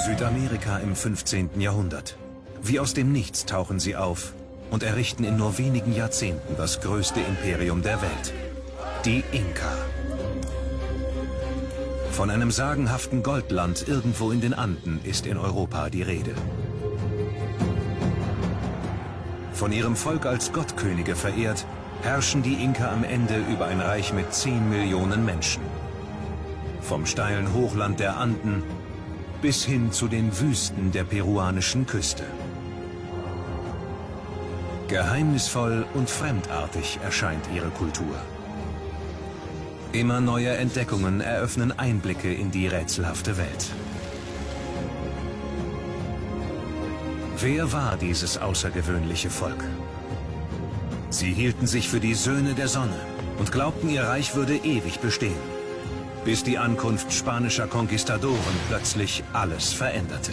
Südamerika im 15. Jahrhundert. Wie aus dem Nichts tauchen sie auf und errichten in nur wenigen Jahrzehnten das größte Imperium der Welt. Die Inka. Von einem sagenhaften Goldland irgendwo in den Anden ist in Europa die Rede. Von ihrem Volk als Gottkönige verehrt, herrschen die Inka am Ende über ein Reich mit 10 Millionen Menschen. Vom steilen Hochland der Anden bis hin zu den Wüsten der peruanischen Küste. Geheimnisvoll und fremdartig erscheint ihre Kultur. Immer neue Entdeckungen eröffnen Einblicke in die rätselhafte Welt. Wer war dieses außergewöhnliche Volk? Sie hielten sich für die Söhne der Sonne und glaubten, ihr Reich würde ewig bestehen bis die Ankunft spanischer Konquistadoren plötzlich alles veränderte.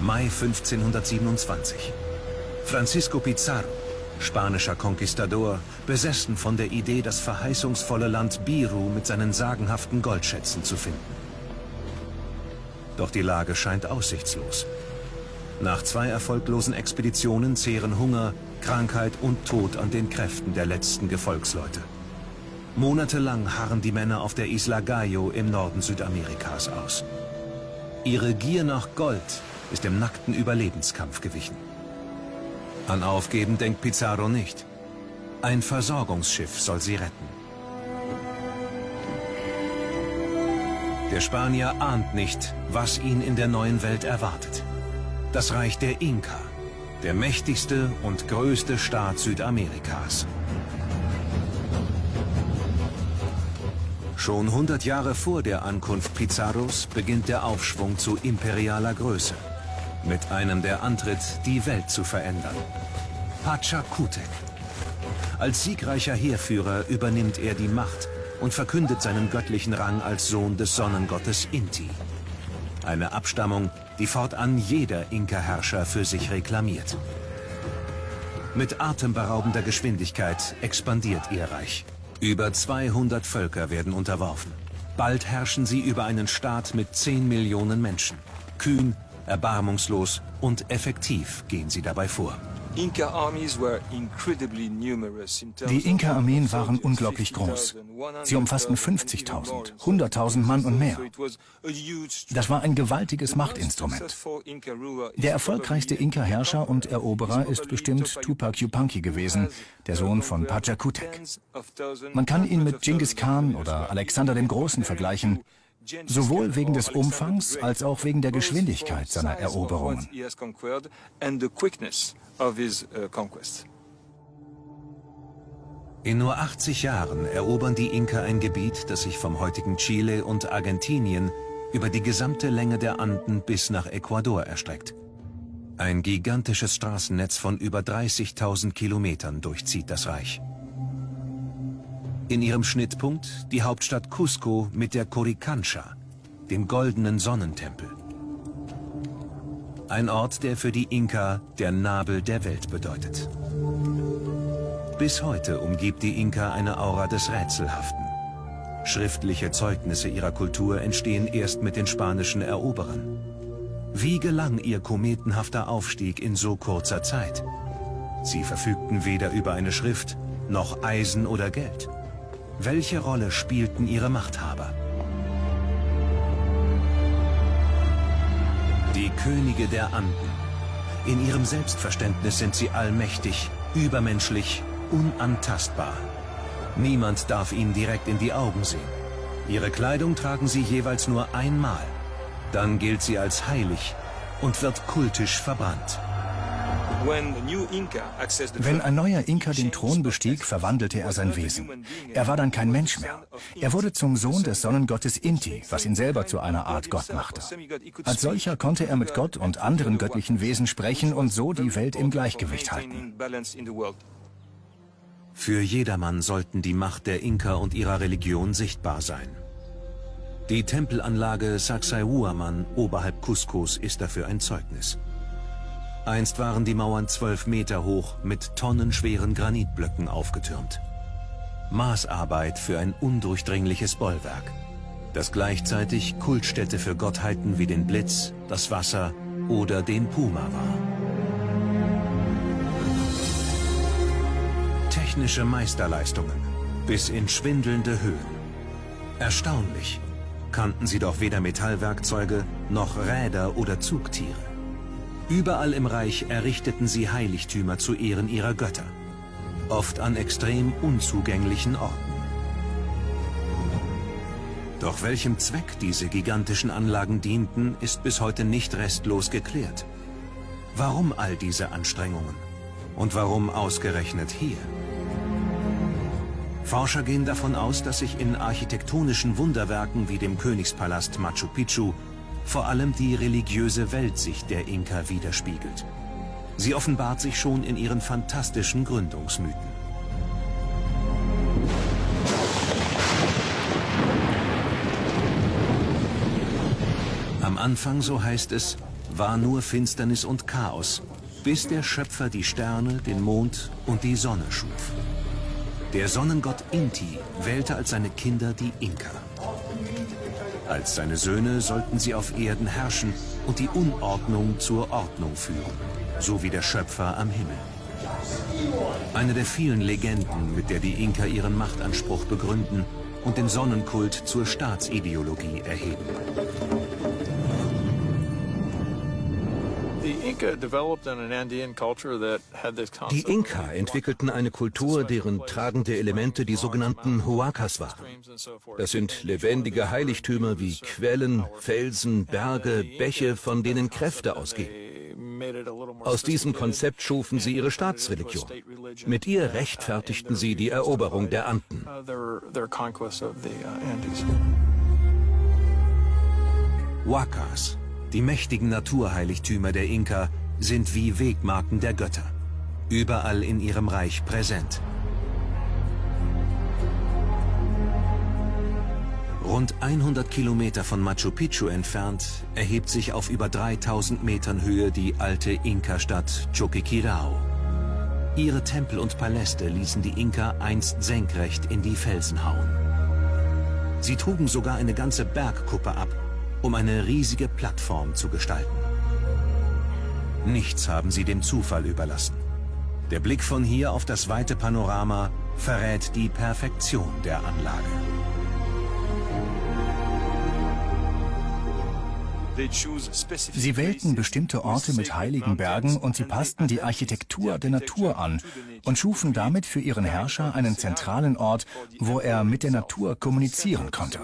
Mai 1527. Francisco Pizarro, spanischer Konquistador, besessen von der Idee, das verheißungsvolle Land Biru mit seinen sagenhaften Goldschätzen zu finden. Doch die Lage scheint aussichtslos. Nach zwei erfolglosen Expeditionen zehren Hunger, Krankheit und Tod an den Kräften der letzten Gefolgsleute. Monatelang harren die Männer auf der Isla Gallo im Norden Südamerikas aus. Ihre Gier nach Gold ist dem nackten Überlebenskampf gewichen. An Aufgeben denkt Pizarro nicht. Ein Versorgungsschiff soll sie retten. Der Spanier ahnt nicht, was ihn in der neuen Welt erwartet. Das Reich der Inka, der mächtigste und größte Staat Südamerikas. Schon 100 Jahre vor der Ankunft Pizarros beginnt der Aufschwung zu imperialer Größe. Mit einem, der antritt, die Welt zu verändern. Pachacutec. Als siegreicher Heerführer übernimmt er die Macht und verkündet seinen göttlichen Rang als Sohn des Sonnengottes Inti. Eine Abstammung, die fortan jeder Inka-Herrscher für sich reklamiert. Mit atemberaubender Geschwindigkeit expandiert ihr Reich. Über 200 Völker werden unterworfen. Bald herrschen sie über einen Staat mit 10 Millionen Menschen. Kühn, erbarmungslos und effektiv gehen sie dabei vor. Die Inka-Armeen waren unglaublich groß. Sie umfassten 50.000, 100.000 Mann und mehr. Das war ein gewaltiges Machtinstrument. Der erfolgreichste Inka-Herrscher und Eroberer ist bestimmt Tupac Yupanqui gewesen, der Sohn von Pachacutec. Man kann ihn mit Genghis Khan oder Alexander dem Großen vergleichen, sowohl wegen des Umfangs als auch wegen der Geschwindigkeit seiner Eroberungen. In nur 80 Jahren erobern die Inka ein Gebiet, das sich vom heutigen Chile und Argentinien über die gesamte Länge der Anden bis nach Ecuador erstreckt. Ein gigantisches Straßennetz von über 30.000 Kilometern durchzieht das Reich. In ihrem Schnittpunkt die Hauptstadt Cusco mit der Coricancha, dem goldenen Sonnentempel. Ein Ort, der für die Inka der Nabel der Welt bedeutet. Bis heute umgibt die Inka eine Aura des Rätselhaften. Schriftliche Zeugnisse ihrer Kultur entstehen erst mit den spanischen Eroberern. Wie gelang ihr kometenhafter Aufstieg in so kurzer Zeit? Sie verfügten weder über eine Schrift, noch Eisen oder Geld. Welche Rolle spielten ihre Machthaber? Die Könige der Anden. In ihrem Selbstverständnis sind sie allmächtig, übermenschlich, unantastbar. Niemand darf ihnen direkt in die Augen sehen. Ihre Kleidung tragen sie jeweils nur einmal. Dann gilt sie als heilig und wird kultisch verbrannt. Wenn ein neuer Inka den Thron bestieg, verwandelte er sein Wesen. Er war dann kein Mensch mehr. Er wurde zum Sohn des Sonnengottes Inti, was ihn selber zu einer Art Gott machte. Als solcher konnte er mit Gott und anderen göttlichen Wesen sprechen und so die Welt im Gleichgewicht halten. Für jedermann sollten die Macht der Inka und ihrer Religion sichtbar sein. Die Tempelanlage Sacsayhuaman oberhalb Cuscos ist dafür ein Zeugnis. Einst waren die Mauern zwölf Meter hoch mit tonnenschweren Granitblöcken aufgetürmt. Maßarbeit für ein undurchdringliches Bollwerk, das gleichzeitig Kultstätte für Gottheiten wie den Blitz, das Wasser oder den Puma war. Technische Meisterleistungen bis in schwindelnde Höhen. Erstaunlich, kannten sie doch weder Metallwerkzeuge noch Räder oder Zugtiere. Überall im Reich errichteten sie Heiligtümer zu Ehren ihrer Götter, oft an extrem unzugänglichen Orten. Doch welchem Zweck diese gigantischen Anlagen dienten, ist bis heute nicht restlos geklärt. Warum all diese Anstrengungen? Und warum ausgerechnet hier? Forscher gehen davon aus, dass sich in architektonischen Wunderwerken wie dem Königspalast Machu Picchu vor allem die religiöse Weltsicht der Inka widerspiegelt. Sie offenbart sich schon in ihren fantastischen Gründungsmythen. Am Anfang, so heißt es, war nur Finsternis und Chaos, bis der Schöpfer die Sterne, den Mond und die Sonne schuf. Der Sonnengott Inti wählte als seine Kinder die Inka. Als seine Söhne sollten sie auf Erden herrschen und die Unordnung zur Ordnung führen, so wie der Schöpfer am Himmel. Eine der vielen Legenden, mit der die Inka ihren Machtanspruch begründen und den Sonnenkult zur Staatsideologie erheben. Die Inka entwickelten eine Kultur, deren tragende Elemente die sogenannten Huacas waren. Das sind lebendige Heiligtümer wie Quellen, Felsen, Berge, Bäche, von denen Kräfte ausgehen. Aus diesem Konzept schufen sie ihre Staatsreligion. Mit ihr rechtfertigten sie die Eroberung der Anden. Huacas die mächtigen Naturheiligtümer der Inka sind wie Wegmarken der Götter. Überall in ihrem Reich präsent. Rund 100 Kilometer von Machu Picchu entfernt erhebt sich auf über 3000 Metern Höhe die alte Inka-Stadt Choqquequirao. Ihre Tempel und Paläste ließen die Inka einst senkrecht in die Felsen hauen. Sie trugen sogar eine ganze Bergkuppe ab um eine riesige Plattform zu gestalten. Nichts haben sie dem Zufall überlassen. Der Blick von hier auf das weite Panorama verrät die Perfektion der Anlage. Sie wählten bestimmte Orte mit heiligen Bergen und sie passten die Architektur der Natur an und schufen damit für ihren Herrscher einen zentralen Ort, wo er mit der Natur kommunizieren konnte.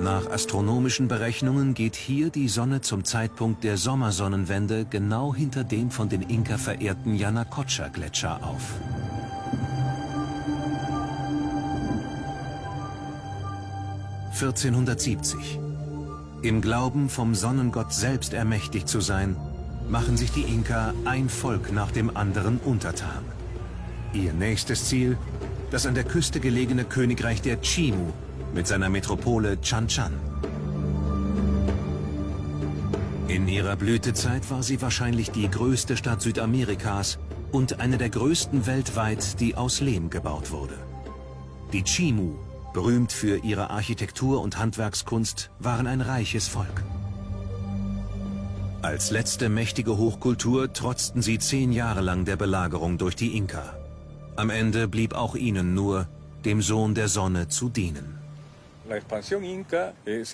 Nach astronomischen Berechnungen geht hier die Sonne zum Zeitpunkt der Sommersonnenwende genau hinter dem von den Inka verehrten Yanacocha-Gletscher auf. 1470. Im Glauben, vom Sonnengott selbst ermächtigt zu sein, machen sich die Inka ein Volk nach dem anderen untertan. Ihr nächstes Ziel, das an der Küste gelegene Königreich der Chimu mit seiner Metropole Chan Chan. In ihrer Blütezeit war sie wahrscheinlich die größte Stadt Südamerikas und eine der größten weltweit, die aus Lehm gebaut wurde. Die Chimu berühmt für ihre Architektur und Handwerkskunst, waren ein reiches Volk. Als letzte mächtige Hochkultur trotzten sie zehn Jahre lang der Belagerung durch die Inka. Am Ende blieb auch ihnen nur, dem Sohn der Sonne zu dienen. Eh,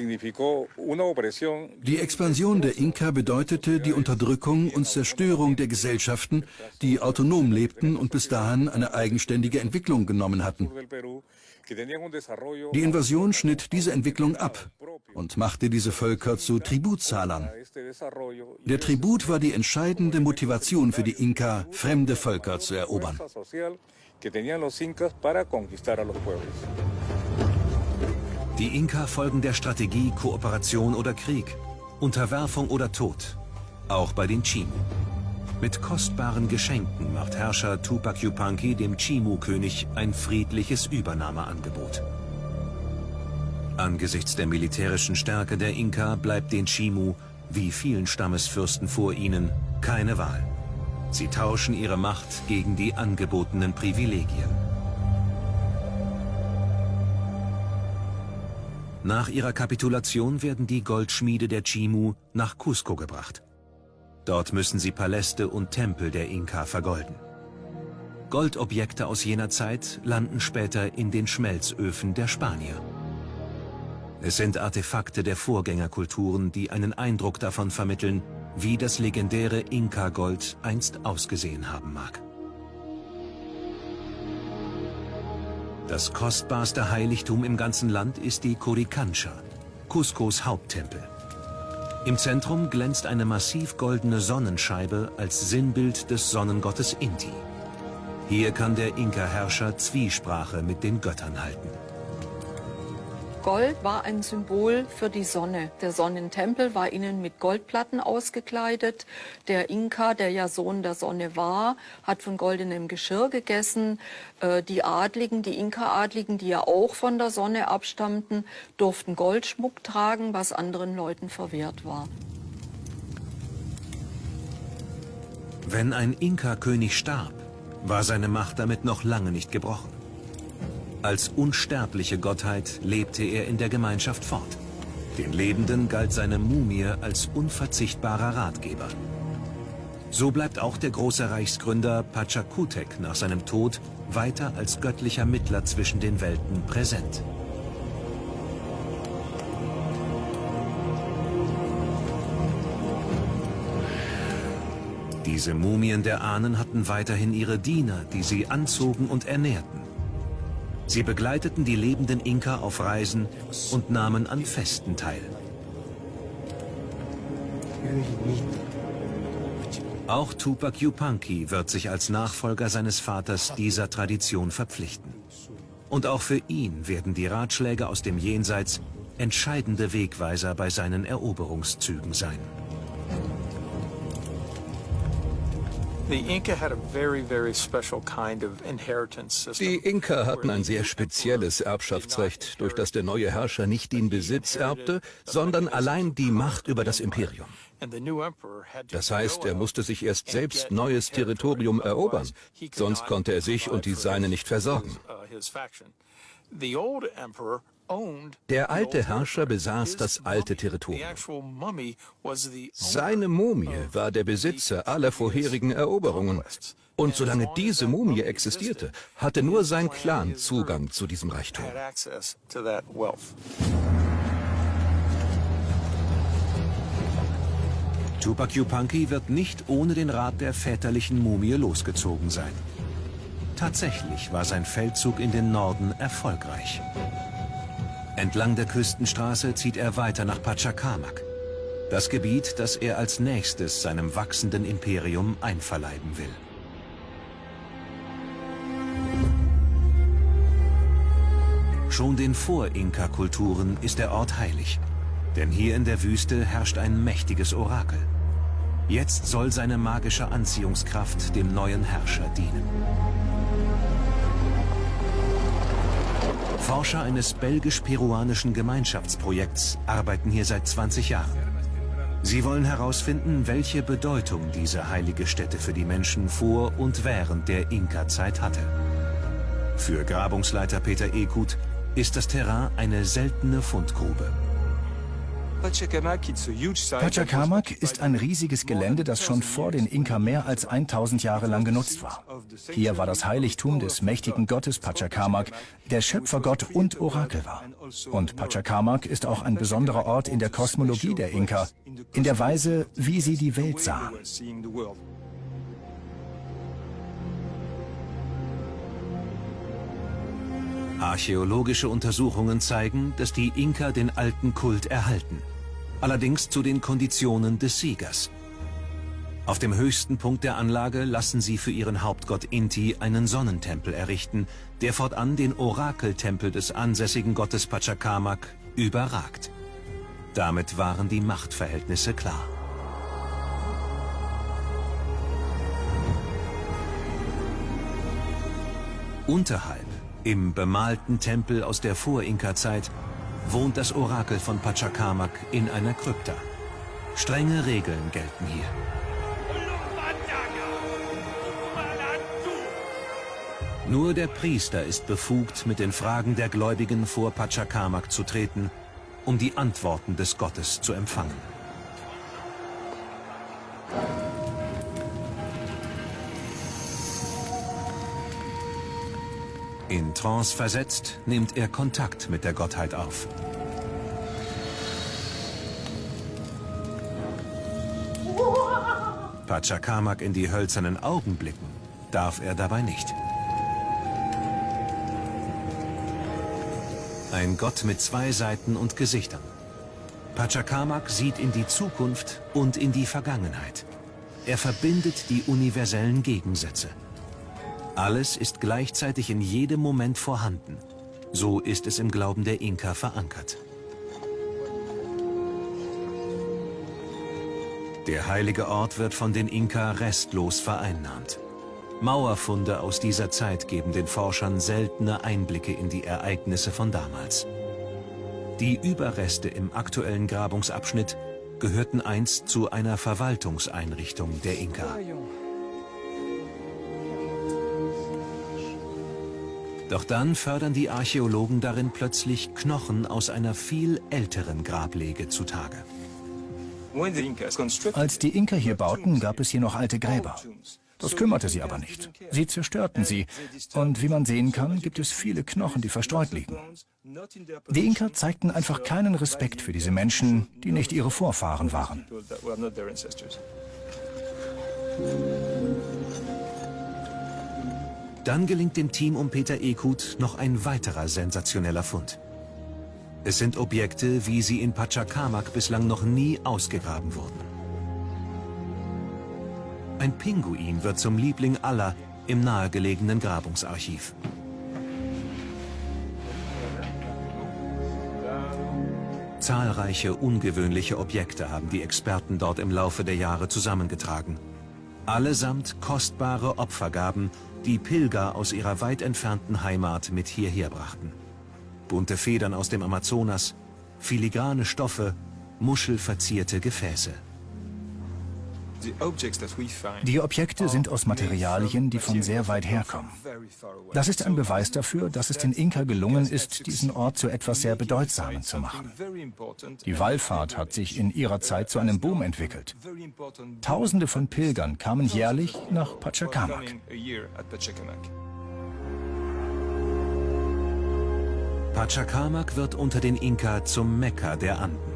die Expansion der Inka bedeutete die Unterdrückung und Zerstörung der Gesellschaften, die autonom lebten und bis dahin eine eigenständige Entwicklung genommen hatten. Die Invasion schnitt diese Entwicklung ab und machte diese Völker zu Tributzahlern. Der Tribut war die entscheidende Motivation für die Inka, fremde Völker zu erobern. Die Inka folgen der Strategie Kooperation oder Krieg, Unterwerfung oder Tod, auch bei den Chimu. Mit kostbaren Geschenken macht Herrscher Tupac Yupanqui dem Chimu-König ein friedliches Übernahmeangebot. Angesichts der militärischen Stärke der Inka bleibt den Chimu, wie vielen Stammesfürsten vor ihnen, keine Wahl. Sie tauschen ihre Macht gegen die angebotenen Privilegien. Nach ihrer Kapitulation werden die Goldschmiede der Chimu nach Cusco gebracht. Dort müssen sie Paläste und Tempel der Inka vergolden. Goldobjekte aus jener Zeit landen später in den Schmelzöfen der Spanier. Es sind Artefakte der Vorgängerkulturen, die einen Eindruck davon vermitteln, wie das legendäre Inka-Gold einst ausgesehen haben mag. Das kostbarste Heiligtum im ganzen Land ist die Coricancha, Cuscos Haupttempel. Im Zentrum glänzt eine massiv goldene Sonnenscheibe als Sinnbild des Sonnengottes Inti. Hier kann der Inka-Herrscher Zwiesprache mit den Göttern halten. Gold war ein Symbol für die Sonne. Der Sonnentempel war innen mit Goldplatten ausgekleidet. Der Inka, der ja Sohn der Sonne war, hat von goldenem Geschirr gegessen. Äh, die Adligen, die Inka-Adligen, die ja auch von der Sonne abstammten, durften Goldschmuck tragen, was anderen Leuten verwehrt war. Wenn ein Inka-König starb, war seine Macht damit noch lange nicht gebrochen. Als unsterbliche Gottheit lebte er in der Gemeinschaft fort. Den Lebenden galt seine Mumie als unverzichtbarer Ratgeber. So bleibt auch der große Reichsgründer Pachakutek nach seinem Tod weiter als göttlicher Mittler zwischen den Welten präsent. Diese Mumien der Ahnen hatten weiterhin ihre Diener, die sie anzogen und ernährten. Sie begleiteten die lebenden Inka auf Reisen und nahmen an Festen teil. Auch Tupac Yupanqui wird sich als Nachfolger seines Vaters dieser Tradition verpflichten. Und auch für ihn werden die Ratschläge aus dem Jenseits entscheidende Wegweiser bei seinen Eroberungszügen sein. Die Inka hatten ein sehr spezielles Erbschaftsrecht, durch das der neue Herrscher nicht den Besitz erbte, sondern allein die Macht über das Imperium. Das heißt, er musste sich erst selbst neues Territorium erobern, sonst konnte er sich und die Seine nicht versorgen. Der alte Herrscher besaß das alte Territorium. Seine Mumie war der Besitzer aller vorherigen Eroberungen. Und solange diese Mumie existierte, hatte nur sein Clan Zugang zu diesem Reichtum. Tupac Yupanqui wird nicht ohne den Rat der väterlichen Mumie losgezogen sein. Tatsächlich war sein Feldzug in den Norden erfolgreich. Entlang der Küstenstraße zieht er weiter nach Pachacamac. Das Gebiet, das er als nächstes seinem wachsenden Imperium einverleiben will. Schon den Vor-Inka-Kulturen ist der Ort heilig. Denn hier in der Wüste herrscht ein mächtiges Orakel. Jetzt soll seine magische Anziehungskraft dem neuen Herrscher dienen. Forscher eines belgisch-peruanischen Gemeinschaftsprojekts arbeiten hier seit 20 Jahren. Sie wollen herausfinden, welche Bedeutung diese heilige Stätte für die Menschen vor und während der Inka-Zeit hatte. Für Grabungsleiter Peter Ekut ist das Terrain eine seltene Fundgrube. Pachacamac ist ein riesiges Gelände, das schon vor den Inka mehr als 1000 Jahre lang genutzt war. Hier war das Heiligtum des mächtigen Gottes Pachacamac, der Schöpfergott und Orakel war. Und Pachacamac ist auch ein besonderer Ort in der Kosmologie der Inka, in der Weise, wie sie die Welt sahen. Archäologische Untersuchungen zeigen, dass die Inka den alten Kult erhalten allerdings zu den Konditionen des Siegers. Auf dem höchsten Punkt der Anlage lassen sie für ihren Hauptgott Inti einen Sonnentempel errichten, der fortan den Orakeltempel des ansässigen Gottes Pachacamac überragt. Damit waren die Machtverhältnisse klar. Unterhalb, im bemalten Tempel aus der Vor-Inka-Zeit, wohnt das Orakel von Pachacamac in einer Krypta. Strenge Regeln gelten hier. Nur der Priester ist befugt, mit den Fragen der Gläubigen vor Pachacamac zu treten, um die Antworten des Gottes zu empfangen. Trance versetzt, nimmt er Kontakt mit der Gottheit auf. Pachacamac in die hölzernen Augen blicken, darf er dabei nicht. Ein Gott mit zwei Seiten und Gesichtern. Pachacamac sieht in die Zukunft und in die Vergangenheit. Er verbindet die universellen Gegensätze. Alles ist gleichzeitig in jedem Moment vorhanden. So ist es im Glauben der Inka verankert. Der heilige Ort wird von den Inka restlos vereinnahmt. Mauerfunde aus dieser Zeit geben den Forschern seltene Einblicke in die Ereignisse von damals. Die Überreste im aktuellen Grabungsabschnitt gehörten einst zu einer Verwaltungseinrichtung der Inka. Doch dann fördern die Archäologen darin plötzlich Knochen aus einer viel älteren Grablege zutage. Als die Inka hier bauten, gab es hier noch alte Gräber. Das kümmerte sie aber nicht. Sie zerstörten sie. Und wie man sehen kann, gibt es viele Knochen, die verstreut liegen. Die Inka zeigten einfach keinen Respekt für diese Menschen, die nicht ihre Vorfahren waren. Dann gelingt dem Team um Peter Ekut noch ein weiterer sensationeller Fund. Es sind Objekte, wie sie in Pachacamac bislang noch nie ausgegraben wurden. Ein Pinguin wird zum Liebling aller im nahegelegenen Grabungsarchiv. Zahlreiche ungewöhnliche Objekte haben die Experten dort im Laufe der Jahre zusammengetragen. Allesamt kostbare Opfergaben, die Pilger aus ihrer weit entfernten Heimat mit hierher brachten. Bunte Federn aus dem Amazonas, filigrane Stoffe, muschelverzierte Gefäße. Die Objekte sind aus Materialien, die von sehr weit herkommen. Das ist ein Beweis dafür, dass es den Inka gelungen ist, diesen Ort zu etwas sehr Bedeutsamen zu machen. Die Wallfahrt hat sich in ihrer Zeit zu einem Boom entwickelt. Tausende von Pilgern kamen jährlich nach Pachacamac. Pachacamac wird unter den Inka zum Mekka der Anden.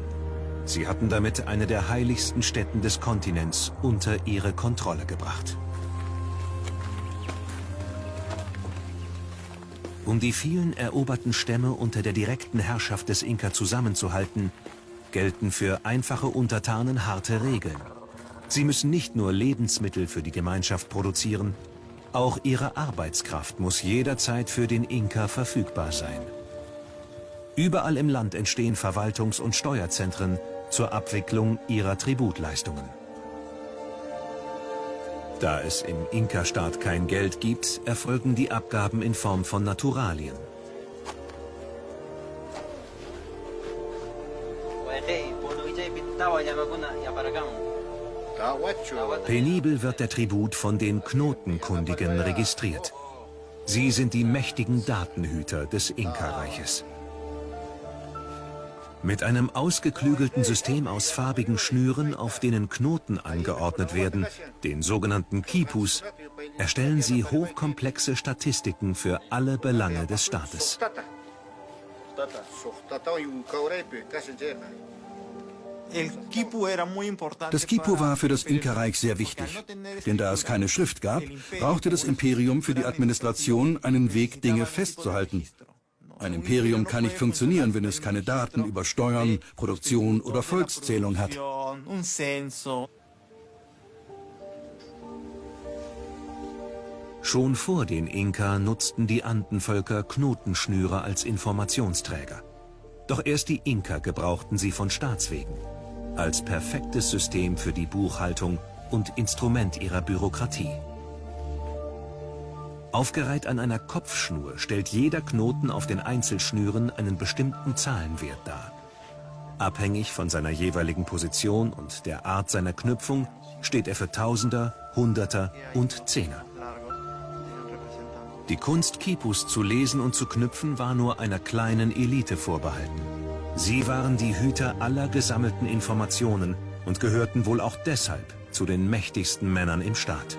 Sie hatten damit eine der heiligsten Städten des Kontinents unter ihre Kontrolle gebracht. Um die vielen eroberten Stämme unter der direkten Herrschaft des Inka zusammenzuhalten, gelten für einfache Untertanen harte Regeln. Sie müssen nicht nur Lebensmittel für die Gemeinschaft produzieren, auch ihre Arbeitskraft muss jederzeit für den Inka verfügbar sein. Überall im Land entstehen Verwaltungs- und Steuerzentren zur Abwicklung ihrer Tributleistungen. Da es im Inka-Staat kein Geld gibt, erfolgen die Abgaben in Form von Naturalien. Penibel wird der Tribut von den Knotenkundigen registriert. Sie sind die mächtigen Datenhüter des Inka-Reiches. Mit einem ausgeklügelten System aus farbigen Schnüren, auf denen Knoten angeordnet werden, den sogenannten Kipus, erstellen sie hochkomplexe Statistiken für alle Belange des Staates. Das Kipu war für das Inka-Reich sehr wichtig, denn da es keine Schrift gab, brauchte das Imperium für die Administration einen Weg, Dinge festzuhalten. Ein Imperium kann nicht funktionieren, wenn es keine Daten über Steuern, Produktion oder Volkszählung hat. Schon vor den Inka nutzten die Andenvölker Knotenschnüre als Informationsträger. Doch erst die Inka gebrauchten sie von Staatswegen. Als perfektes System für die Buchhaltung und Instrument ihrer Bürokratie. Aufgereiht an einer Kopfschnur stellt jeder Knoten auf den Einzelschnüren einen bestimmten Zahlenwert dar. Abhängig von seiner jeweiligen Position und der Art seiner Knüpfung steht er für Tausender, Hunderter und Zehner. Die Kunst, Kipus zu lesen und zu knüpfen, war nur einer kleinen Elite vorbehalten. Sie waren die Hüter aller gesammelten Informationen und gehörten wohl auch deshalb zu den mächtigsten Männern im Staat.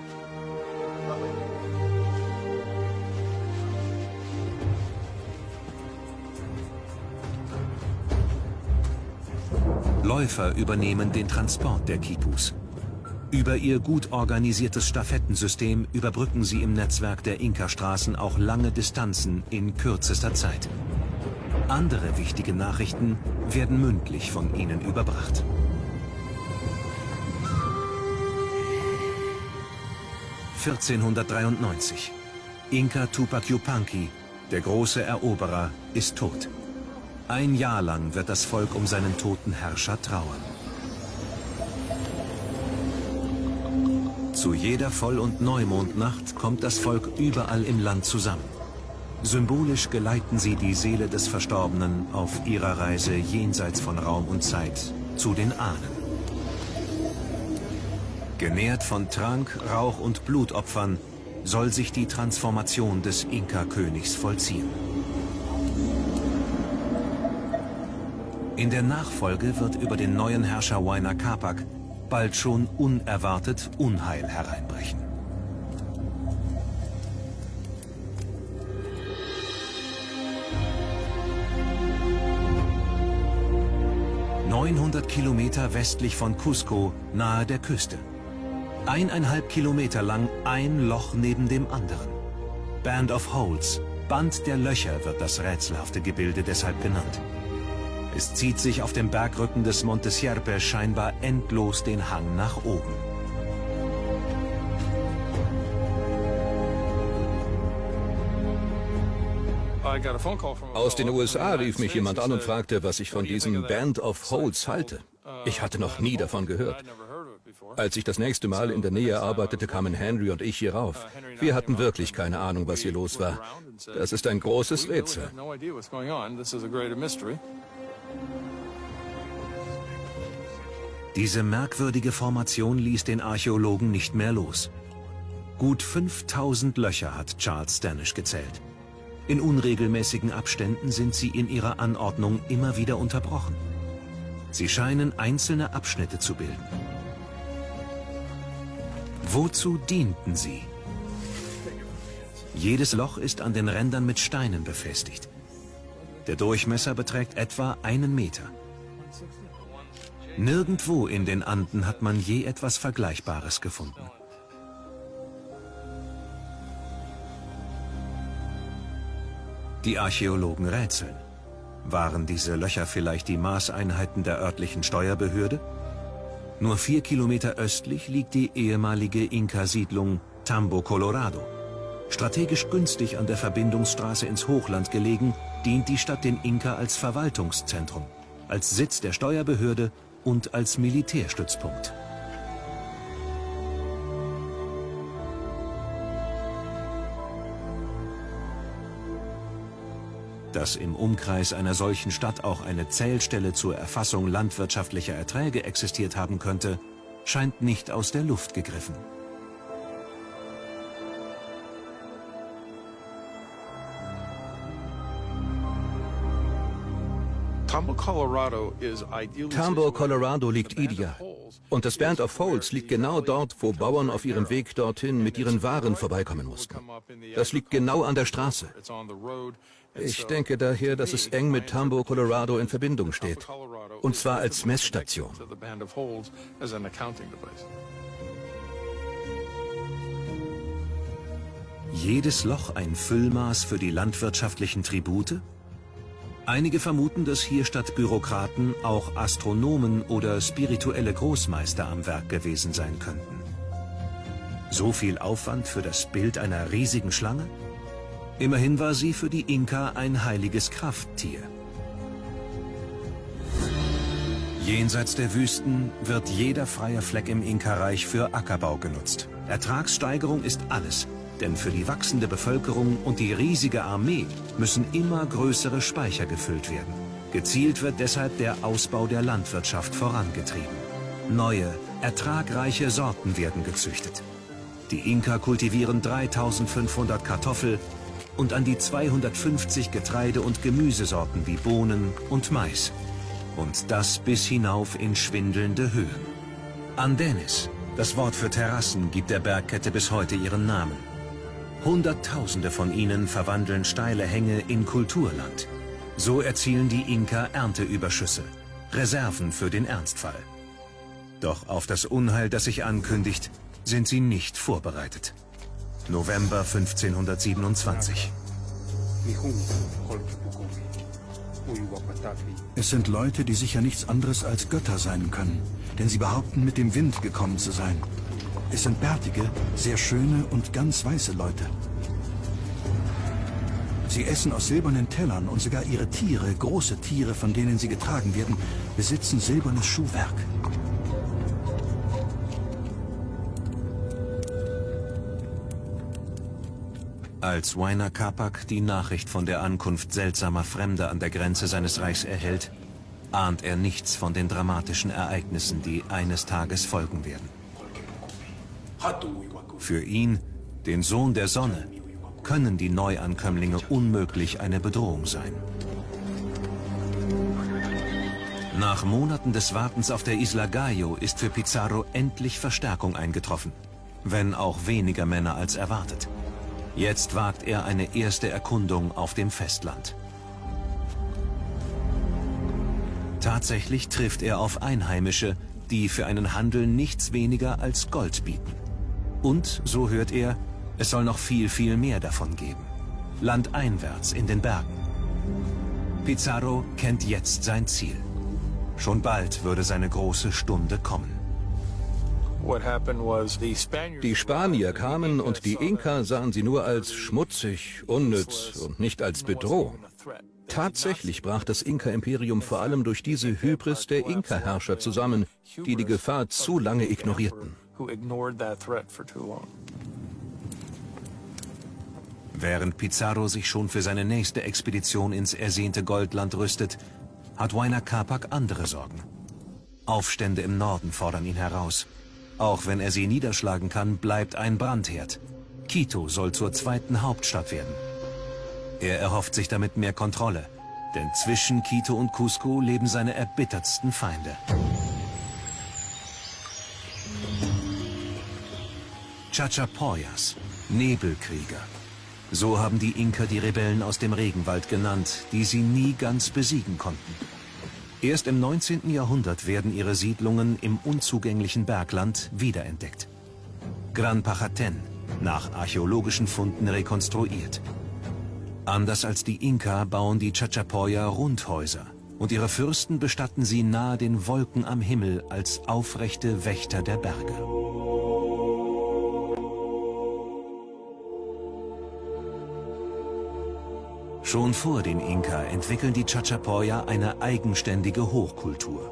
Läufer übernehmen den Transport der Kipus. Über ihr gut organisiertes Stafettensystem überbrücken sie im Netzwerk der Inka-Straßen auch lange Distanzen in kürzester Zeit. Andere wichtige Nachrichten werden mündlich von ihnen überbracht. (1493) Inka Tupac Yupanqui, der große Eroberer, ist tot. Ein Jahr lang wird das Volk um seinen toten Herrscher trauern. Zu jeder Voll- und Neumondnacht kommt das Volk überall im Land zusammen. Symbolisch geleiten sie die Seele des Verstorbenen auf ihrer Reise jenseits von Raum und Zeit zu den Ahnen. Genährt von Trank, Rauch und Blutopfern soll sich die Transformation des Inka-Königs vollziehen. In der Nachfolge wird über den neuen Herrscher Huayna Capac bald schon unerwartet Unheil hereinbrechen. Neunhundert Kilometer westlich von Cusco, nahe der Küste. Eineinhalb Kilometer lang ein Loch neben dem anderen. Band of Holes, Band der Löcher wird das rätselhafte Gebilde deshalb genannt. Es zieht sich auf dem Bergrücken des Monte Sierpe scheinbar endlos den Hang nach oben. Aus den USA rief mich jemand an und fragte, was ich von diesem Band of Holes halte. Ich hatte noch nie davon gehört. Als ich das nächste Mal in der Nähe arbeitete, kamen Henry und ich hier rauf. Wir hatten wirklich keine Ahnung, was hier los war. Das ist ein großes Rätsel. Diese merkwürdige Formation ließ den Archäologen nicht mehr los. Gut 5000 Löcher hat Charles Stanish gezählt. In unregelmäßigen Abständen sind sie in ihrer Anordnung immer wieder unterbrochen. Sie scheinen einzelne Abschnitte zu bilden. Wozu dienten sie? Jedes Loch ist an den Rändern mit Steinen befestigt. Der Durchmesser beträgt etwa einen Meter. Nirgendwo in den Anden hat man je etwas Vergleichbares gefunden. Die Archäologen rätseln. Waren diese Löcher vielleicht die Maßeinheiten der örtlichen Steuerbehörde? Nur vier Kilometer östlich liegt die ehemalige Inka-Siedlung Tambo Colorado. Strategisch günstig an der Verbindungsstraße ins Hochland gelegen, dient die Stadt den Inka als Verwaltungszentrum, als Sitz der Steuerbehörde und als Militärstützpunkt. Dass im Umkreis einer solchen Stadt auch eine Zählstelle zur Erfassung landwirtschaftlicher Erträge existiert haben könnte, scheint nicht aus der Luft gegriffen. Tambo, Colorado liegt ideal. Und das Band of Holes liegt genau dort, wo Bauern auf ihrem Weg dorthin mit ihren Waren vorbeikommen mussten. Das liegt genau an der Straße. Ich denke daher, dass es eng mit Tambo, Colorado in Verbindung steht. Und zwar als Messstation. Jedes Loch ein Füllmaß für die landwirtschaftlichen Tribute? Einige vermuten, dass hier statt Bürokraten auch Astronomen oder spirituelle Großmeister am Werk gewesen sein könnten. So viel Aufwand für das Bild einer riesigen Schlange? Immerhin war sie für die Inka ein heiliges Krafttier. Jenseits der Wüsten wird jeder freie Fleck im Inka-Reich für Ackerbau genutzt. Ertragssteigerung ist alles, Denn für die wachsende Bevölkerung und die riesige Armee müssen immer größere Speicher gefüllt werden. Gezielt wird deshalb der Ausbau der Landwirtschaft vorangetrieben. Neue, ertragreiche Sorten werden gezüchtet. Die Inka kultivieren 3500 Kartoffel und an die 250 Getreide- und Gemüsesorten wie Bohnen und Mais. Und das bis hinauf in schwindelnde Höhen. Andenes, das Wort für Terrassen, gibt der Bergkette bis heute ihren Namen. Hunderttausende von ihnen verwandeln steile Hänge in Kulturland. So erzielen die Inka Ernteüberschüsse, Reserven für den Ernstfall. Doch auf das Unheil, das sich ankündigt, sind sie nicht vorbereitet. November 1527. Es sind Leute, die sicher nichts anderes als Götter sein können, denn sie behaupten, mit dem Wind gekommen zu sein. Es sind bärtige, sehr schöne und ganz weiße Leute. Sie essen aus silbernen Tellern und sogar ihre Tiere, große Tiere, von denen sie getragen werden, besitzen silbernes Schuhwerk. Als Wainer Kapak die Nachricht von der Ankunft seltsamer Fremder an der Grenze seines Reichs erhält, ahnt er nichts von den dramatischen Ereignissen, die eines Tages folgen werden. Für ihn, den Sohn der Sonne, können die Neuankömmlinge unmöglich eine Bedrohung sein. Nach Monaten des Wartens auf der Isla Gallo ist für Pizarro endlich Verstärkung eingetroffen, wenn auch weniger Männer als erwartet. Jetzt wagt er eine erste Erkundung auf dem Festland. Tatsächlich trifft er auf Einheimische, die für einen Handel nichts weniger als Gold bieten. Und, so hört er, es soll noch viel, viel mehr davon geben. Landeinwärts in den Bergen. Pizarro kennt jetzt sein Ziel. Schon bald würde seine große Stunde kommen. Die Spanier kamen und die Inka sahen sie nur als schmutzig, unnütz und nicht als Bedrohung. Tatsächlich brach das Inka-Imperium vor allem durch diese Hybris der Inka-Herrscher zusammen, die die Gefahr zu lange ignorierten. Während Pizarro sich schon für seine nächste Expedition ins ersehnte Goldland rüstet, hat Huayna Capac andere Sorgen. Aufstände im Norden fordern ihn heraus. Auch wenn er sie niederschlagen kann, bleibt ein Brandherd. Quito soll zur zweiten Hauptstadt werden. Er erhofft sich damit mehr Kontrolle, denn zwischen Quito und Cusco leben seine erbittertsten Feinde. Chachapoyas, Nebelkrieger. So haben die Inka die Rebellen aus dem Regenwald genannt, die sie nie ganz besiegen konnten. Erst im 19. Jahrhundert werden ihre Siedlungen im unzugänglichen Bergland wiederentdeckt. Gran Pachaten, nach archäologischen Funden rekonstruiert. Anders als die Inka bauen die Chachapoya Rundhäuser und ihre Fürsten bestatten sie nahe den Wolken am Himmel als aufrechte Wächter der Berge. Schon vor den Inka entwickeln die Chachapoya eine eigenständige Hochkultur.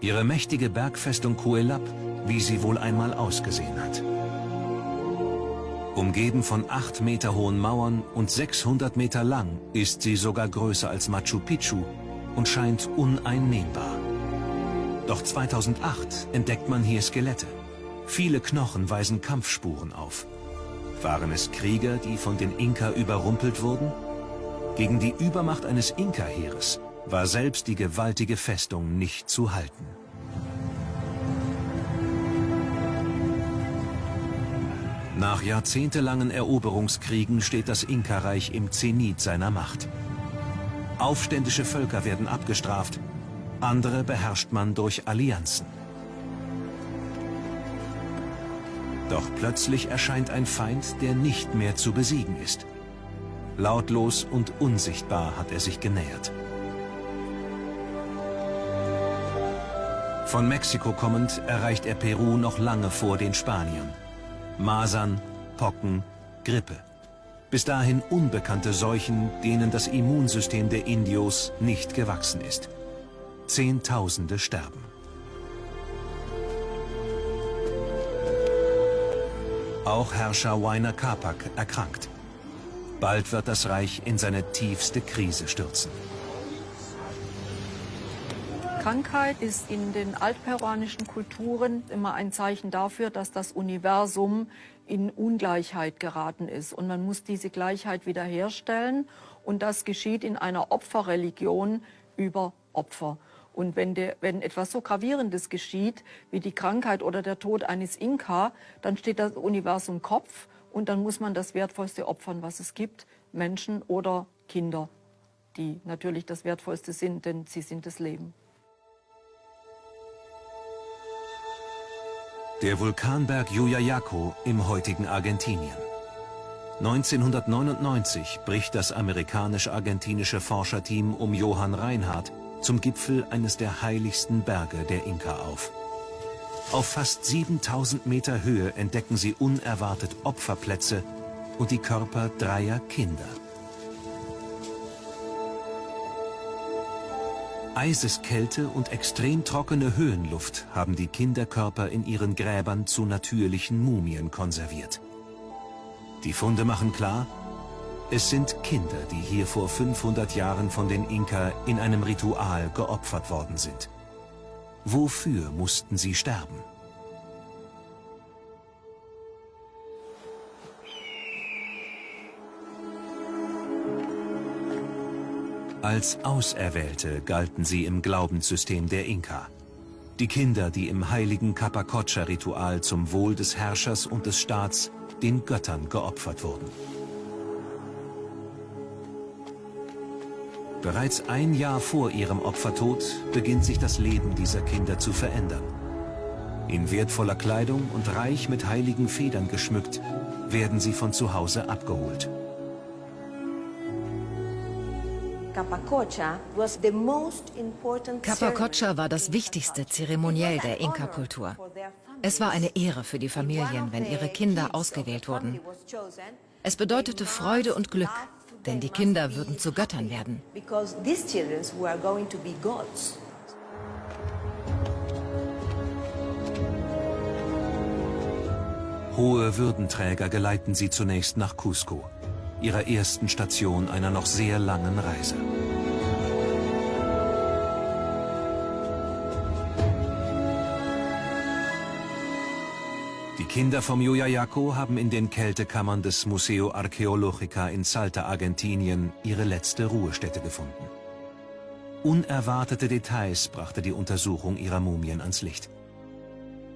Ihre mächtige Bergfestung Cuelap, wie sie wohl einmal ausgesehen hat. Umgeben von 8 Meter hohen Mauern und 600 Meter lang ist sie sogar größer als Machu Picchu und scheint uneinnehmbar. Doch 2008 entdeckt man hier Skelette. Viele Knochen weisen Kampfspuren auf. Waren es Krieger, die von den Inka überrumpelt wurden? Gegen die Übermacht eines Inka-Heeres war selbst die gewaltige Festung nicht zu halten. Nach jahrzehntelangen Eroberungskriegen steht das Inka-Reich im Zenit seiner Macht. Aufständische Völker werden abgestraft, andere beherrscht man durch Allianzen. Doch plötzlich erscheint ein Feind, der nicht mehr zu besiegen ist. Lautlos und unsichtbar hat er sich genähert. Von Mexiko kommend erreicht er Peru noch lange vor den Spaniern. Masern, Pocken, Grippe. Bis dahin unbekannte Seuchen, denen das Immunsystem der Indios nicht gewachsen ist. Zehntausende sterben. Auch Herrscher Huayna Capac erkrankt. Bald wird das Reich in seine tiefste Krise stürzen. Krankheit ist in den altperuanischen Kulturen immer ein Zeichen dafür, dass das Universum in Ungleichheit geraten ist. Und man muss diese Gleichheit wiederherstellen. Und das geschieht in einer Opferreligion über Opfer. Und wenn, der, wenn etwas so Gravierendes geschieht, wie die Krankheit oder der Tod eines Inka, dann steht das Universum Kopf und dann muss man das Wertvollste opfern, was es gibt, Menschen oder Kinder, die natürlich das Wertvollste sind, denn sie sind das Leben. Der Vulkanberg Yuyayaco im heutigen Argentinien. 1999 bricht das amerikanisch-argentinische Forscherteam um Johann Reinhardt zum Gipfel eines der heiligsten Berge der Inka auf. Auf fast 7000 Meter Höhe entdecken sie unerwartet Opferplätze und die Körper dreier Kinder. Eiseskälte und extrem trockene Höhenluft haben die Kinderkörper in ihren Gräbern zu natürlichen Mumien konserviert. Die Funde machen klar, es sind Kinder, die hier vor 500 Jahren von den Inka in einem Ritual geopfert worden sind. Wofür mussten sie sterben? Als Auserwählte galten sie im Glaubenssystem der Inka. Die Kinder, die im heiligen Capacocha-Ritual zum Wohl des Herrschers und des Staats den Göttern geopfert wurden. Bereits ein Jahr vor ihrem Opfertod beginnt sich das Leben dieser Kinder zu verändern. In wertvoller Kleidung und reich mit heiligen Federn geschmückt, werden sie von zu Hause abgeholt. Capacocha war das wichtigste Zeremoniell der Inka-Kultur. Es war eine Ehre für die Familien, wenn ihre Kinder ausgewählt wurden. Es bedeutete Freude und Glück, denn die Kinder würden zu Göttern werden. Hohe Würdenträger geleiten sie zunächst nach Cusco, ihrer ersten Station einer noch sehr langen Reise. Kinder vom Yuyayaco haben in den Kältekammern des Museo Archeologica in Salta, Argentinien, ihre letzte Ruhestätte gefunden. Unerwartete Details brachte die Untersuchung ihrer Mumien ans Licht.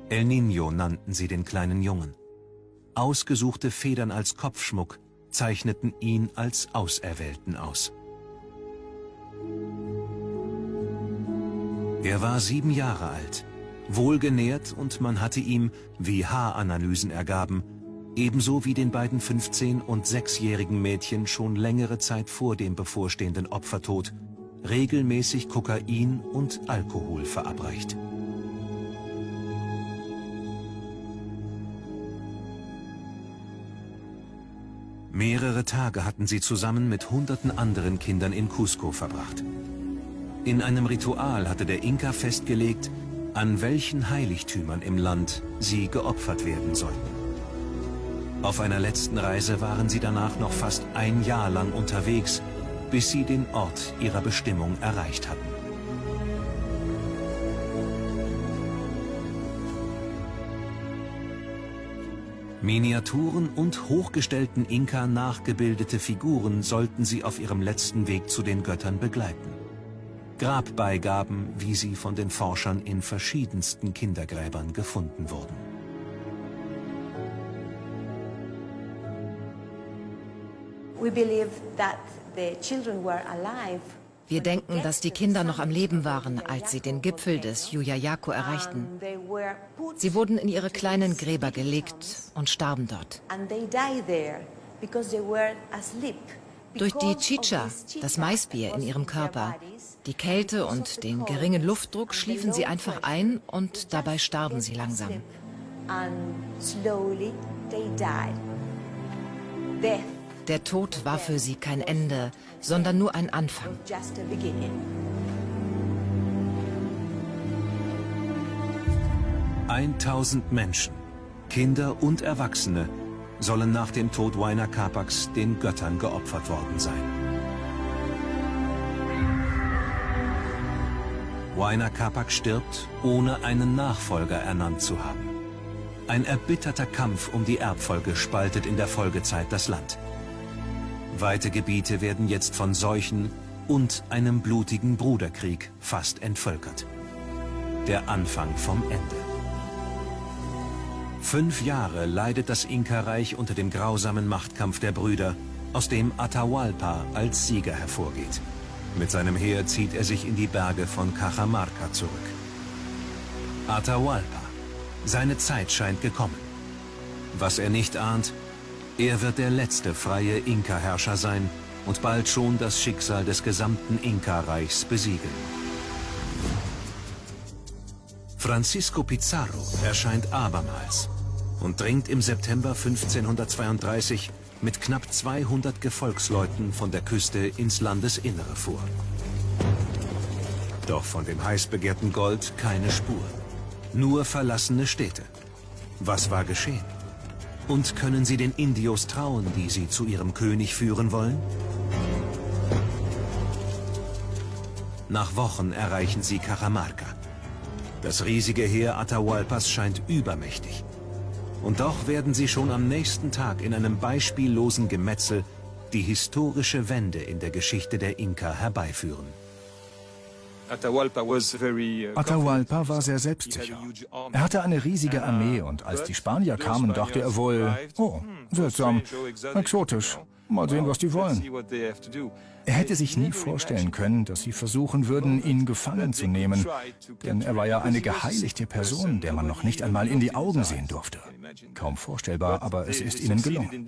El Niño nannten sie den kleinen Jungen. Ausgesuchte Federn als Kopfschmuck zeichneten ihn als Auserwählten aus. Er war sieben Jahre alt wohlgenährt und man hatte ihm, wie Haaranalysen ergaben, ebenso wie den beiden 15- und 6-jährigen Mädchen schon längere Zeit vor dem bevorstehenden Opfertod, regelmäßig Kokain und Alkohol verabreicht. Mehrere Tage hatten sie zusammen mit hunderten anderen Kindern in Cusco verbracht. In einem Ritual hatte der Inka festgelegt, an welchen Heiligtümern im Land sie geopfert werden sollten. Auf einer letzten Reise waren sie danach noch fast ein Jahr lang unterwegs, bis sie den Ort ihrer Bestimmung erreicht hatten. Miniaturen und hochgestellten Inka nachgebildete Figuren sollten sie auf ihrem letzten Weg zu den Göttern begleiten. Grabbeigaben, wie sie von den Forschern in verschiedensten Kindergräbern gefunden wurden. Wir denken, dass die Kinder noch am Leben waren, als sie den Gipfel des Yuyayako erreichten. Sie wurden in ihre kleinen Gräber gelegt und starben dort. Durch die Chicha, das Maisbier in ihrem Körper, die Kälte und den geringen Luftdruck schliefen sie einfach ein und dabei starben sie langsam. Der Tod war für sie kein Ende, sondern nur ein Anfang. Eintausend Menschen, Kinder und Erwachsene sollen nach dem Tod Huayna Capacs den Göttern geopfert worden sein. Huayna Capac stirbt, ohne einen Nachfolger ernannt zu haben. Ein erbitterter Kampf um die Erbfolge spaltet in der Folgezeit das Land. Weite Gebiete werden jetzt von Seuchen und einem blutigen Bruderkrieg fast entvölkert. Der Anfang vom Ende. Fünf Jahre leidet das Inka-Reich unter dem grausamen Machtkampf der Brüder, aus dem Atahualpa als Sieger hervorgeht. Mit seinem Heer zieht er sich in die Berge von Cajamarca zurück. Atahualpa. Seine Zeit scheint gekommen. Was er nicht ahnt, er wird der letzte freie Inka-Herrscher sein und bald schon das Schicksal des gesamten Inka-Reichs besiegeln. Francisco Pizarro erscheint abermals und dringt im September 1532 mit knapp 200 Gefolgsleuten von der Küste ins Landesinnere vor. Doch von dem heiß begehrten Gold keine Spur. Nur verlassene Städte. Was war geschehen? Und können sie den Indios trauen, die sie zu ihrem König führen wollen? Nach Wochen erreichen sie Cajamarca. Das riesige Heer Atahualpas scheint übermächtig. Und doch werden sie schon am nächsten Tag in einem beispiellosen Gemetzel die historische Wende in der Geschichte der Inka herbeiführen. Atahualpa uh, war sehr selbstsicher. Er hatte eine riesige Armee und als die Spanier kamen, dachte er wohl, oh, seltsam, exotisch, mal sehen, was die wollen. Er hätte sich nie vorstellen können, dass sie versuchen würden, ihn gefangen zu nehmen, denn er war ja eine geheiligte Person, der man noch nicht einmal in die Augen sehen durfte. Kaum vorstellbar, aber es ist ihnen gelungen.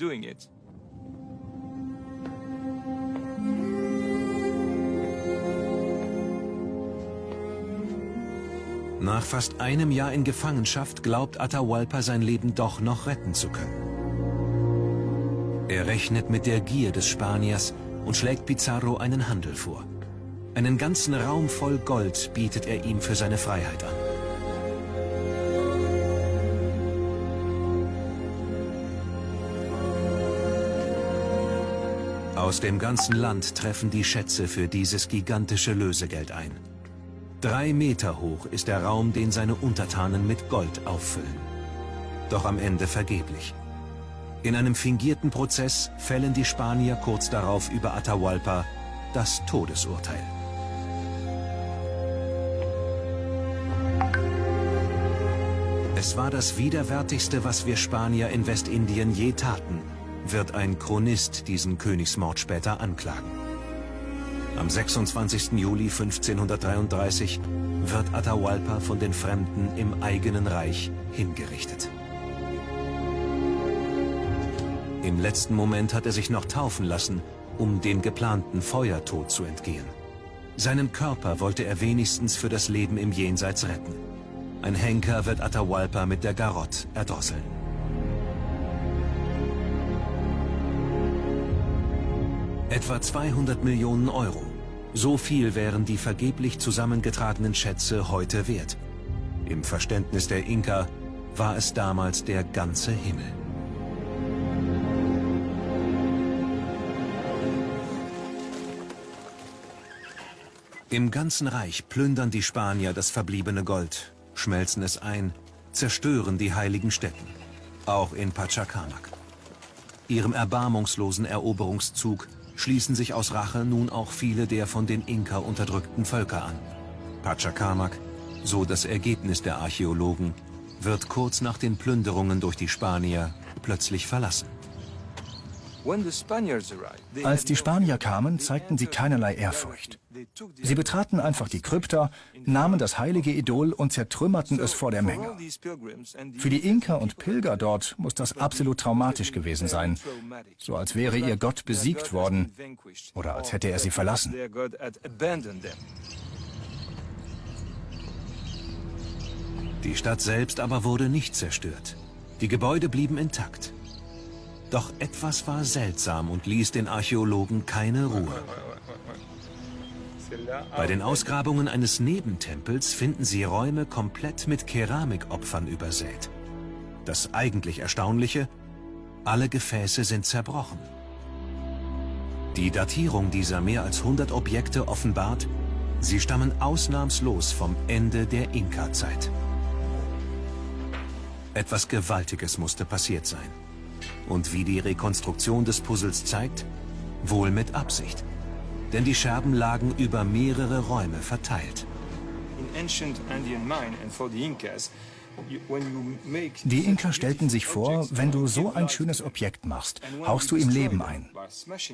Nach fast einem Jahr in Gefangenschaft glaubt Atahualpa sein Leben doch noch retten zu können. Er rechnet mit der Gier des Spaniers, und schlägt Pizarro einen Handel vor. Einen ganzen Raum voll Gold bietet er ihm für seine Freiheit an. Aus dem ganzen Land treffen die Schätze für dieses gigantische Lösegeld ein. Drei Meter hoch ist der Raum, den seine Untertanen mit Gold auffüllen. Doch am Ende vergeblich. In einem fingierten Prozess fällen die Spanier kurz darauf über Atahualpa das Todesurteil. Es war das Widerwärtigste, was wir Spanier in Westindien je taten, wird ein Chronist diesen Königsmord später anklagen. Am 26. Juli 1533 wird Atahualpa von den Fremden im eigenen Reich hingerichtet. Im letzten Moment hat er sich noch taufen lassen, um dem geplanten Feuertod zu entgehen. Seinen Körper wollte er wenigstens für das Leben im Jenseits retten. Ein Henker wird Atahualpa mit der Garotte erdrosseln. Etwa 200 Millionen Euro. So viel wären die vergeblich zusammengetragenen Schätze heute wert. Im Verständnis der Inka war es damals der ganze Himmel. Im ganzen Reich plündern die Spanier das verbliebene Gold, schmelzen es ein, zerstören die heiligen Stätten, auch in Pachacamac. Ihrem erbarmungslosen Eroberungszug schließen sich aus Rache nun auch viele der von den Inka unterdrückten Völker an. Pachacamac, so das Ergebnis der Archäologen, wird kurz nach den Plünderungen durch die Spanier plötzlich verlassen. Als die Spanier kamen, zeigten sie keinerlei Ehrfurcht. Sie betraten einfach die Krypta, nahmen das heilige Idol und zertrümmerten es vor der Menge. Für die Inka und Pilger dort muss das absolut traumatisch gewesen sein, so als wäre ihr Gott besiegt worden oder als hätte er sie verlassen. Die Stadt selbst aber wurde nicht zerstört. Die Gebäude blieben intakt. Doch etwas war seltsam und ließ den Archäologen keine Ruhe. Bei den Ausgrabungen eines Nebentempels finden sie Räume komplett mit Keramikopfern übersät. Das eigentlich Erstaunliche, alle Gefäße sind zerbrochen. Die Datierung dieser mehr als 100 Objekte offenbart, sie stammen ausnahmslos vom Ende der Inka-Zeit. Etwas Gewaltiges musste passiert sein. Und wie die Rekonstruktion des Puzzles zeigt, wohl mit Absicht. Denn die Scherben lagen über mehrere Räume verteilt. In ancient Andean mine and for the Incas, die Inka stellten sich vor, wenn du so ein schönes Objekt machst, hauchst du ihm Leben ein.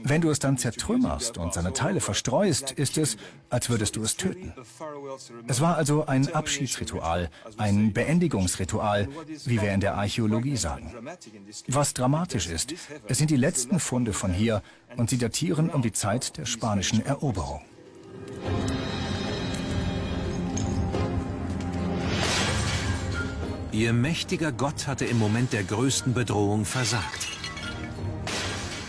Wenn du es dann zertrümmerst und seine Teile verstreust, ist es, als würdest du es töten. Es war also ein Abschiedsritual, ein Beendigungsritual, wie wir in der Archäologie sagen. Was dramatisch ist, es sind die letzten Funde von hier und sie datieren um die Zeit der spanischen Eroberung. Ihr mächtiger Gott hatte im Moment der größten Bedrohung versagt.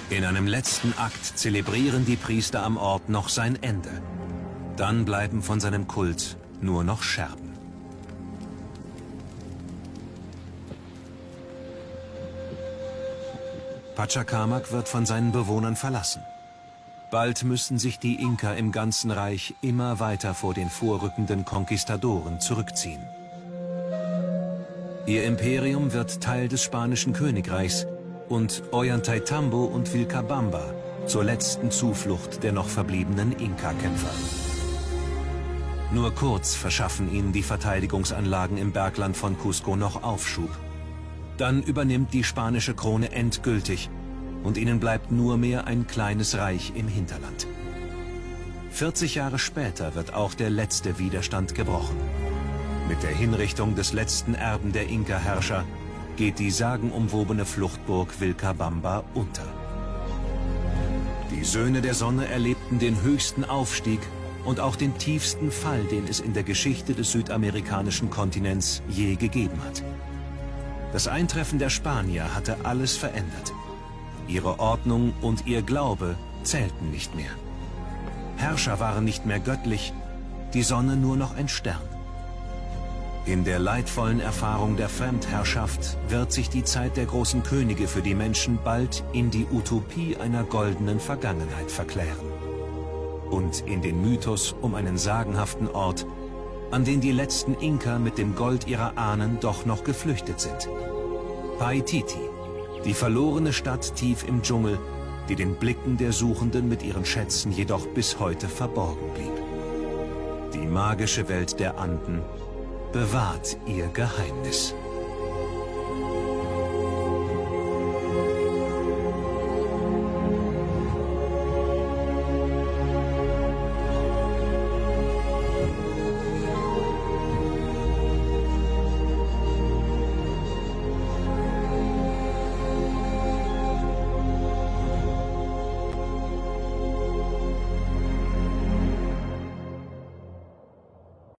In einem letzten Akt zelebrieren die Priester am Ort noch sein Ende. Dann bleiben von seinem Kult nur noch Scherben. Pachacamac wird von seinen Bewohnern verlassen. Bald müssen sich die Inka im ganzen Reich immer weiter vor den vorrückenden Konquistadoren zurückziehen. Ihr Imperium wird Teil des spanischen Königreichs und Ollantaytambo und Vilcabamba zur letzten Zuflucht der noch verbliebenen Inka-Kämpfer. Nur kurz verschaffen ihnen die Verteidigungsanlagen im Bergland von Cusco noch Aufschub. Dann übernimmt die spanische Krone endgültig und ihnen bleibt nur mehr ein kleines Reich im Hinterland. 40 Jahre später wird auch der letzte Widerstand gebrochen. Mit der Hinrichtung des letzten Erben der Inka-Herrscher geht die sagenumwobene Fluchtburg Vilcabamba unter. Die Söhne der Sonne erlebten den höchsten Aufstieg und auch den tiefsten Fall, den es in der Geschichte des südamerikanischen Kontinents je gegeben hat. Das Eintreffen der Spanier hatte alles verändert. Ihre Ordnung und ihr Glaube zählten nicht mehr. Herrscher waren nicht mehr göttlich, die Sonne nur noch ein Stern. In der leidvollen Erfahrung der Fremdherrschaft wird sich die Zeit der großen Könige für die Menschen bald in die Utopie einer goldenen Vergangenheit verklären. Und in den Mythos um einen sagenhaften Ort, an den die letzten Inka mit dem Gold ihrer Ahnen doch noch geflüchtet sind. Paititi, die verlorene Stadt tief im Dschungel, die den Blicken der Suchenden mit ihren Schätzen jedoch bis heute verborgen blieb. Die magische Welt der Anden bewahrt ihr Geheimnis.